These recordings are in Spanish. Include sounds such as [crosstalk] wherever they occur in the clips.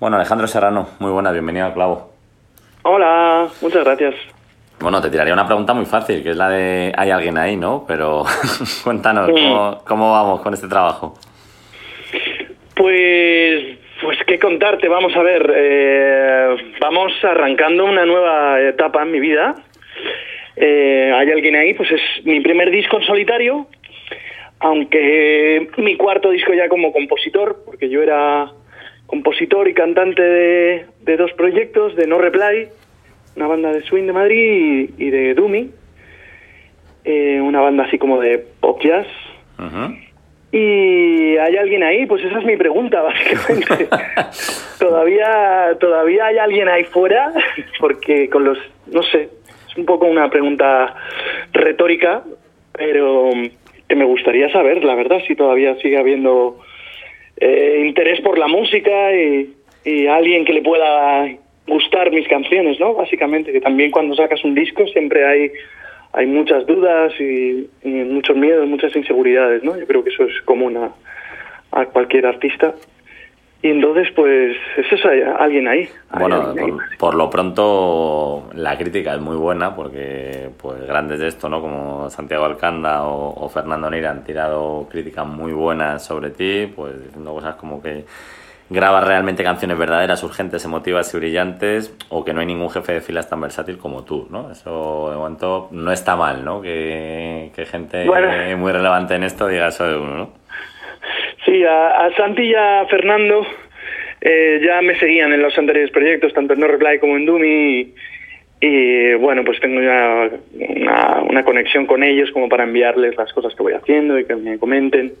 Bueno, Alejandro Serrano, muy buena, bienvenido al Clavo. Hola, muchas gracias. Bueno, te tiraría una pregunta muy fácil, que es la de ¿hay alguien ahí, no? Pero [laughs] cuéntanos, Sí. ¿cómo, cómo vamos con este trabajo? Pues, pues qué contarte, vamos a ver. eh, vamos arrancando una nueva etapa en mi vida. Eh, hay alguien ahí, pues es mi primer disco en solitario, aunque mi cuarto disco ya como compositor, porque yo era compositor y cantante de, de dos proyectos, de No Reply, una banda de swing de Madrid y, y de Dumi, eh, una banda así como de pop jazz. ¿Y hay alguien ahí? Pues esa es mi pregunta, [laughs] básicamente. [laughs] ¿Todavía, ¿Todavía hay alguien ahí fuera? Porque con los... No sé, es un poco una pregunta retórica, pero que me gustaría saber, la verdad, si todavía sigue habiendo eh, interés por la música y, alguien que le pueda gustar mis canciones, ¿no? Básicamente, que también cuando sacas un disco siempre hay hay muchas dudas y, y muchos miedos, muchas inseguridades, ¿no? Yo creo que eso es común a, a cualquier artista. Y entonces, pues, es eso, hay alguien ahí. hay Bueno, alguien ahí. por, por lo pronto la crítica es muy buena porque pues grandes de esto, ¿no? Como Santiago Alcanda o, o Fernando Neira han tirado críticas muy buenas sobre ti, pues diciendo cosas como que grabas realmente canciones verdaderas, urgentes, emotivas y brillantes o que no hay ningún jefe de filas tan versátil como tú, ¿no? Eso de momento no está mal, ¿no? Que, que gente Bueno. muy relevante en esto diga eso de uno, ¿no? A, a Santi y a Fernando eh, ya me seguían en los anteriores proyectos, tanto en No Reply como en Dumi. Y, bueno, pues tengo ya una, una conexión con ellos como para enviarles las cosas que voy haciendo y que me comenten.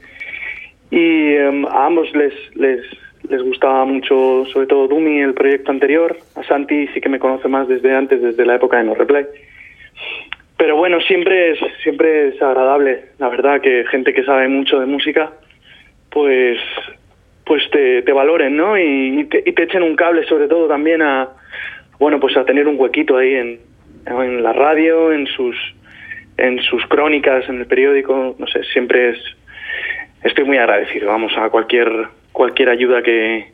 Y em, a ambos les, les, les gustaba mucho, sobre todo Dumi, el proyecto anterior. A Santi sí que me conoce más desde antes, desde la época de No Reply. Pero bueno, siempre es, siempre es agradable, la verdad, que gente que sabe mucho de música, pues, pues te, te valoren, ¿no? Y, y te, y te echen un cable, sobre todo también a, bueno, pues a tener un huequito ahí en, en la radio, en sus, en sus crónicas, en el periódico, no sé, siempre es, estoy muy agradecido, vamos, a cualquier, cualquier ayuda que,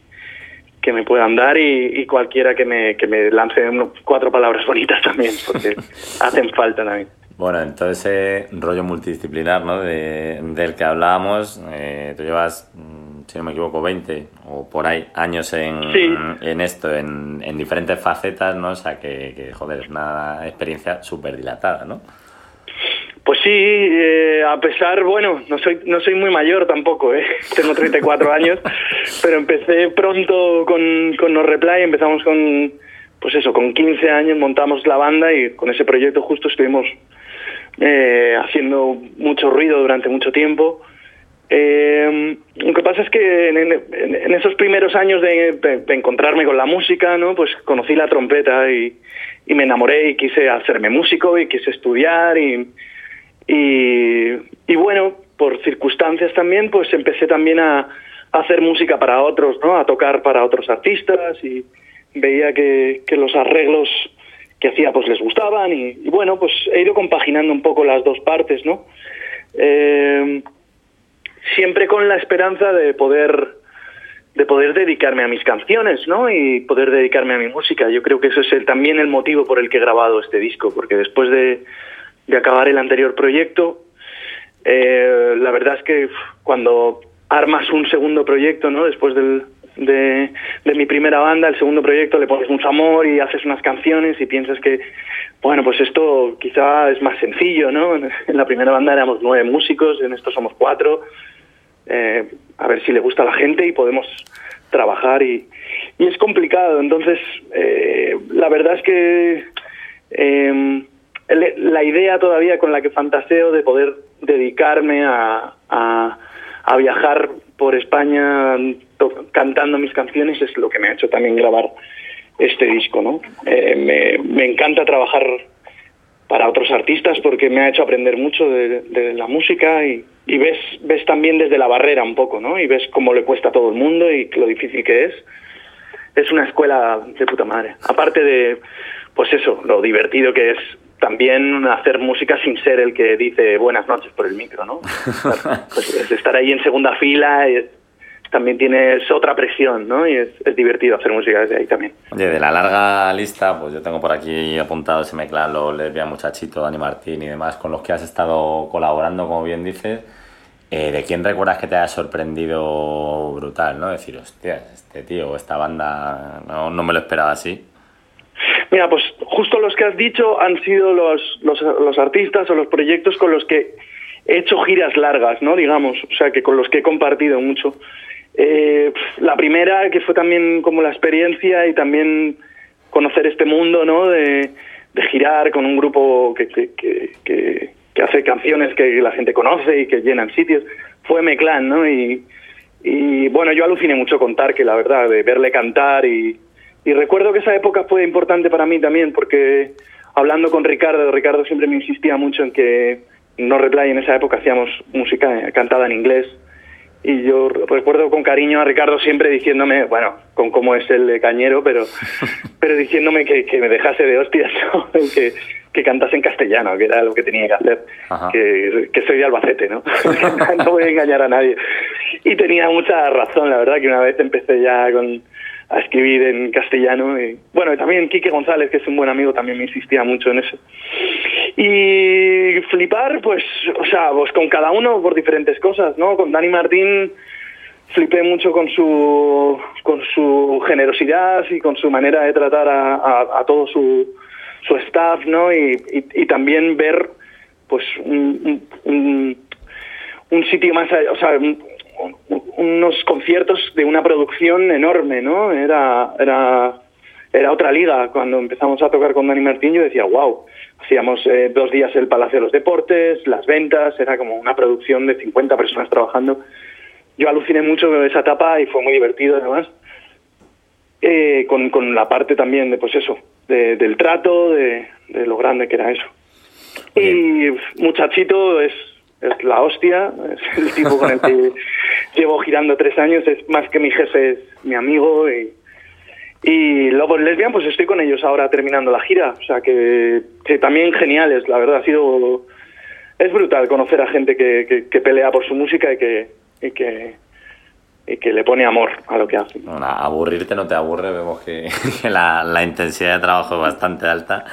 que me puedan dar y, y cualquiera que me, que me lance cuatro palabras bonitas también, porque [laughs] hacen falta también. Bueno, entonces ese rollo multidisciplinar ¿no? de, del que hablábamos, eh, tú llevas, mm, si no me equivoco, 20 o por ahí años en, Sí. en esto, en, en diferentes facetas, ¿no? O sea, que, que, joder, es una experiencia súper dilatada, ¿no? Pues sí, eh, a pesar, bueno, no soy, no soy muy mayor tampoco, ¿eh? [laughs] tengo 34 años, pero empecé pronto con, con No Reply, empezamos con, pues eso, con 15 años montamos la banda y con ese proyecto justo estuvimos eh, haciendo mucho ruido durante mucho tiempo. Eh, lo que pasa es que en, esos primeros años de, encontrarme con la música, ¿no? Pues conocí la trompeta y, me enamoré y quise hacerme músico y quise estudiar y, y, bueno, por circunstancias también, pues empecé también a, hacer música para otros, ¿no? A tocar para otros artistas y veía que los arreglos que hacía pues les gustaban y, bueno, pues he ido compaginando un poco las dos partes, ¿no? Eh, siempre con la esperanza de poder de poder dedicarme a mis canciones, ¿no? Y poder dedicarme a mi música. Yo creo que eso es el- también el motivo por el que he grabado este disco, porque después de, de acabar el anterior proyecto, eh, la verdad es que cuando armas un segundo proyecto, ¿no? Después del, de, de mi primera banda, el segundo proyecto, le pones mucho amor y haces unas canciones y piensas que, bueno, pues esto quizá es más sencillo, ¿no? [laughs] En la primera banda éramos nueve músicos, en esto somos cuatro. Eh, a ver si le gusta a la gente y podemos trabajar y, y es complicado. Entonces, eh, la verdad es que el- la idea todavía con la que fantaseo de poder dedicarme a, a, a viajar por España cantando mis canciones es lo que me ha hecho también grabar este disco, ¿no? Eh, me, encanta trabajar para otros artistas porque me ha hecho aprender mucho de, la música y, y, ves, ves también desde la barrera un poco, ¿no? Y ves cómo le cuesta a todo el mundo y lo difícil que es. Es una escuela de puta madre. Aparte de, pues eso, lo divertido que es también hacer música sin ser el que dice buenas noches por el micro, ¿no? [laughs] pues estar ahí en segunda fila también tienes otra presión, ¿no? Y es, divertido hacer música desde ahí también. Oye, de la larga lista, pues yo tengo por aquí apuntado ese Meclalo, Lesbia Muchachito, Dani Martín y demás, con los que has estado colaborando, como bien dices. Eh, ¿De quién recuerdas que te haya sorprendido brutal, no? Decir, hostia, este tío, esta banda, no, no me lo esperaba así. Mira, pues justo los que has dicho han sido los, los, los, artistas o los proyectos con los que he hecho giras largas, ¿no? Digamos, o sea, que con los que he compartido mucho. Eh, la primera, que fue también como la experiencia y también conocer este mundo, ¿no? De, de girar con un grupo que, que, que, que, hace canciones que la gente conoce y que llenan sitios, fue Meclán, ¿no? Y, y bueno, yo aluciné mucho con que la verdad, de verle cantar y, y recuerdo que esa época fue importante para mí también, porque hablando con Ricardo, Ricardo siempre me insistía mucho en que No Replay en esa época hacíamos música cantada en inglés. Y yo recuerdo con cariño a Ricardo siempre diciéndome, bueno, con cómo es el cañero, pero, [laughs] pero diciéndome que, que me dejase de hostias, [laughs] que, que cantase en castellano, que era lo que tenía que hacer, que, que, soy de Albacete, ¿no? [laughs] no voy a engañar a nadie. Y tenía mucha razón, la verdad, que una vez empecé ya con, a escribir en castellano. Y, bueno, y también Quique González, que es un buen amigo, también me insistía mucho en eso. Y flipar, pues, o sea, pues con cada uno por diferentes cosas, ¿no? Con Dani Martín flipé mucho con su, con su generosidad y con su manera de tratar a, a, todo su, su staff, ¿no? Y, y, también ver, pues, un, un, un sitio más, o sea, unos conciertos de una producción enorme, ¿no? Era, era, era otra liga. Cuando empezamos a tocar con Dani Martín, yo decía, wow, hacíamos eh, dos días el Palacio de los Deportes, las ventas, era como una producción de 50 personas trabajando. Yo aluciné mucho con esa etapa y fue muy divertido además. Eh, con, con la parte también de, pues eso, del trato, de, de lo grande que era eso. Y muchachito es es la hostia, es el tipo con el que [laughs] llevo girando tres años, es más que mi jefe, es mi amigo y, y luego en Lesbian pues estoy con ellos ahora terminando la gira, o sea que, que también geniales, la verdad ha sido, es brutal conocer a gente que, que, pelea por su música y que, y que, y que le pone amor a lo que hace. Bueno, aburrirte no te aburre, vemos que, [laughs] la, la intensidad de trabajo es bastante alta.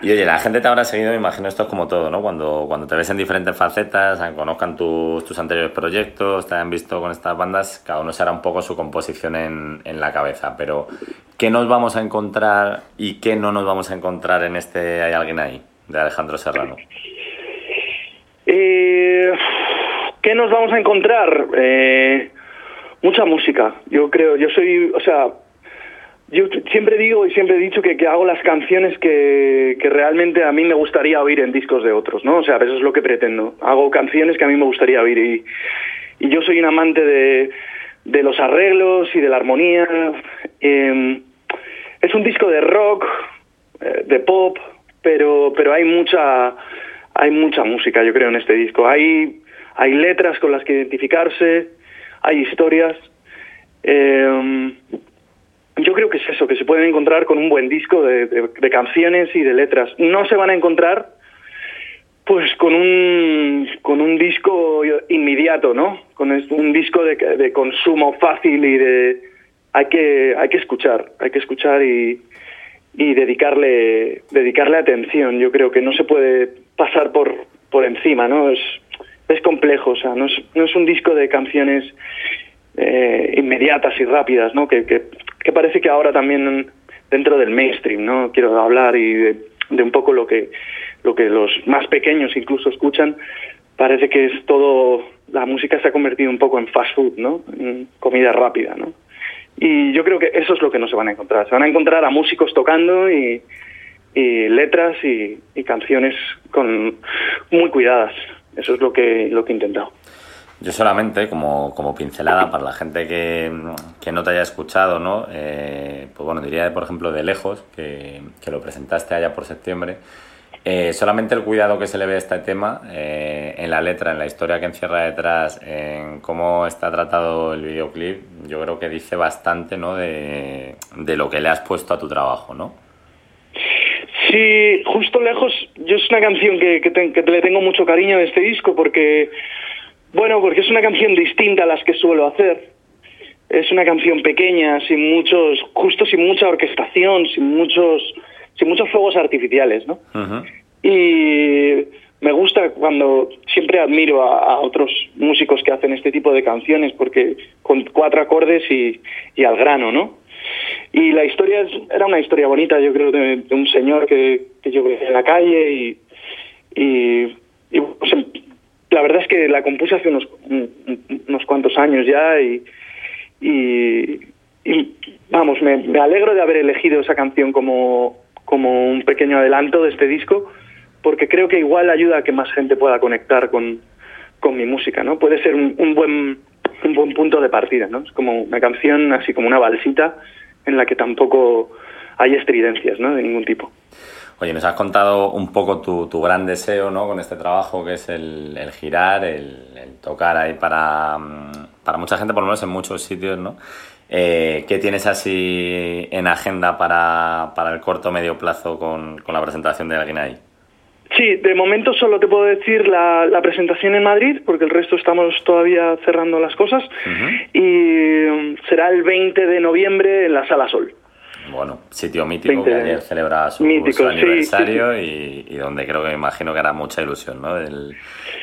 Y oye, la gente te habrá seguido, me imagino esto es como todo, ¿no? Cuando, cuando te ves en diferentes facetas, conozcan tus, tus anteriores proyectos, te hayan visto con estas bandas, cada uno se hará un poco su composición en, en la cabeza. Pero, ¿qué nos vamos a encontrar y qué no nos vamos a encontrar en este Hay alguien ahí, de Alejandro Serrano? Eh, ¿Qué nos vamos a encontrar? Eh, mucha música. Yo creo, yo soy, o sea, yo siempre digo y siempre he dicho que, que hago las canciones que, que, realmente a mí me gustaría oír en discos de otros, ¿no? O sea, eso es lo que pretendo. Hago canciones que a mí me gustaría oír y, y yo soy un amante de, de los arreglos y de la armonía. Eh, es un disco de rock, eh, de pop, pero, pero hay mucha hay mucha música, yo creo, en este disco. Hay, hay letras con las que identificarse, hay historias. Yo creo que es eso, que se pueden encontrar con un buen disco de, canciones y de letras. No se van a encontrar pues con un con un disco inmediato, ¿no? Con un disco de, de consumo fácil y de hay que hay que escuchar, hay que escuchar y, y dedicarle dedicarle atención. Yo creo que no se puede pasar por por encima, ¿no? Es es complejo, o sea, no es, no es un disco de canciones eh, inmediatas y rápidas, ¿no? Que, que, parece que ahora también dentro del mainstream, ¿no? Quiero hablar y de, un poco lo que lo que los más pequeños incluso escuchan, parece que es todo la música se ha convertido un poco en fast food, ¿no? En comida rápida, ¿no? Y yo creo que eso es lo que no se van a encontrar. Se van a encontrar a músicos tocando y, y letras y, y, canciones con muy cuidadas. Eso es lo que lo que he intentado. Yo solamente, como, como pincelada, para la gente que, que no te haya escuchado, ¿no? Eh, pues bueno, diría, por ejemplo, de lejos, que, que lo presentaste allá por septiembre. Eh, solamente el cuidado que se le ve a este tema eh, en la letra, en la historia que encierra detrás, en cómo está tratado el videoclip, yo creo que dice bastante ¿no? de, de lo que le has puesto a tu trabajo, ¿no? Sí, justo lejos, yo es una canción que, que, te, que le tengo mucho cariño de este disco porque, bueno, porque es una canción distinta a las que suelo hacer. Es una canción pequeña, sin muchos, justo sin mucha orquestación, sin muchos, sin muchos fuegos artificiales, ¿no? Y me gusta cuando siempre admiro a, a otros músicos que hacen este tipo de canciones porque con cuatro acordes y, y al grano, ¿no? Y la historia es- era una historia bonita, yo creo, de, de un señor que, que yo veía en la calle y, y, y, pues, la verdad es que la compuse hace unos, un- unos cuantos años ya y, vamos, me, me alegro de haber elegido esa canción como, como un pequeño adelanto de este disco porque creo que igual ayuda a que más gente pueda conectar con, con mi música, ¿no? Puede ser un, un buen un buen punto de partida, ¿no? Es como una canción así como una balsita en la que tampoco hay estridencias, ¿no? De ningún tipo. Oye, nos has contado un poco tu, tu gran deseo ¿no? con este trabajo, que es el, el girar, el, el tocar ahí para, mm, para mucha gente, por lo menos en muchos sitios, ¿no? Eh, ¿Qué tienes así en agenda para, para el corto o medio plazo con, con la presentación de alguien ahí? Sí, de momento solo te puedo decir la, la presentación en Madrid, porque el resto estamos todavía cerrando las cosas, y mm, será el 20 de noviembre en la Sala Sol. Bueno, sitio mítico 20 que ayer celebra su, mítico, su sí, aniversario Y, y donde creo que me imagino que hará mucha ilusión, ¿no? El,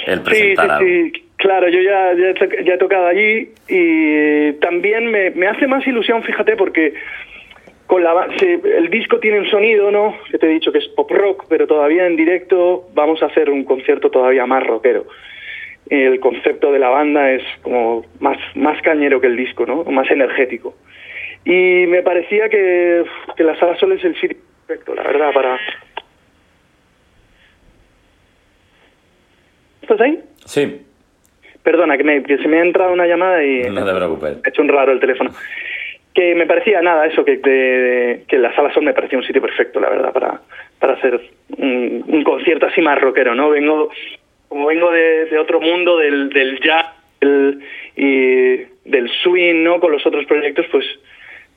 el Sí, sí, presentar algo. sí, claro, yo ya, ya, he to- ya he tocado allí y también me, me hace más ilusión, fíjate, porque con la sí, el disco tiene un sonido, ¿no? Que te he dicho que es pop rock, pero todavía en directo vamos a hacer un concierto todavía más rockero. El concepto de la banda es como más, más cañero que el disco, ¿no? Más energético. Y me parecía que, que la Sala Sol es el sitio perfecto, la verdad, para... ¿Estás ahí? Sí, Perdona, que, me- que se me ha entrado una llamada y no te preocupes. he hecho un raro el teléfono. Que me parecía nada, eso, que, de- que la Sala Sol me parecía un sitio perfecto, la verdad, para, para hacer un, un concierto así más rockero, ¿no? Vengo, como vengo de, de otro mundo, del, del jazz del- y del swing, ¿no? Con los otros proyectos, pues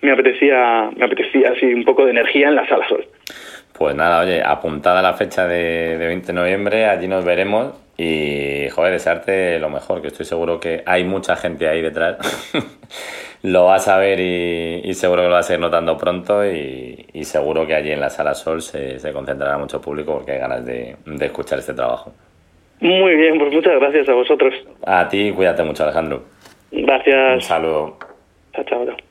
me apetecía, me apetecía así un poco de energía en la Sala Sol. Pues nada, oye, apuntada la fecha de, de 20 de noviembre, allí nos veremos y, joder, desearte lo mejor, que estoy seguro que hay mucha gente ahí detrás. [laughs] lo vas a ver y, y seguro que lo vas a ir notando pronto y, y seguro que allí en la Sala Sol se, se concentrará mucho público porque hay ganas de, de escuchar este trabajo. Muy bien, pues muchas gracias a vosotros. A ti, cuídate mucho, Alejandro. Un Gracias. saludo. Chao, chao. chao.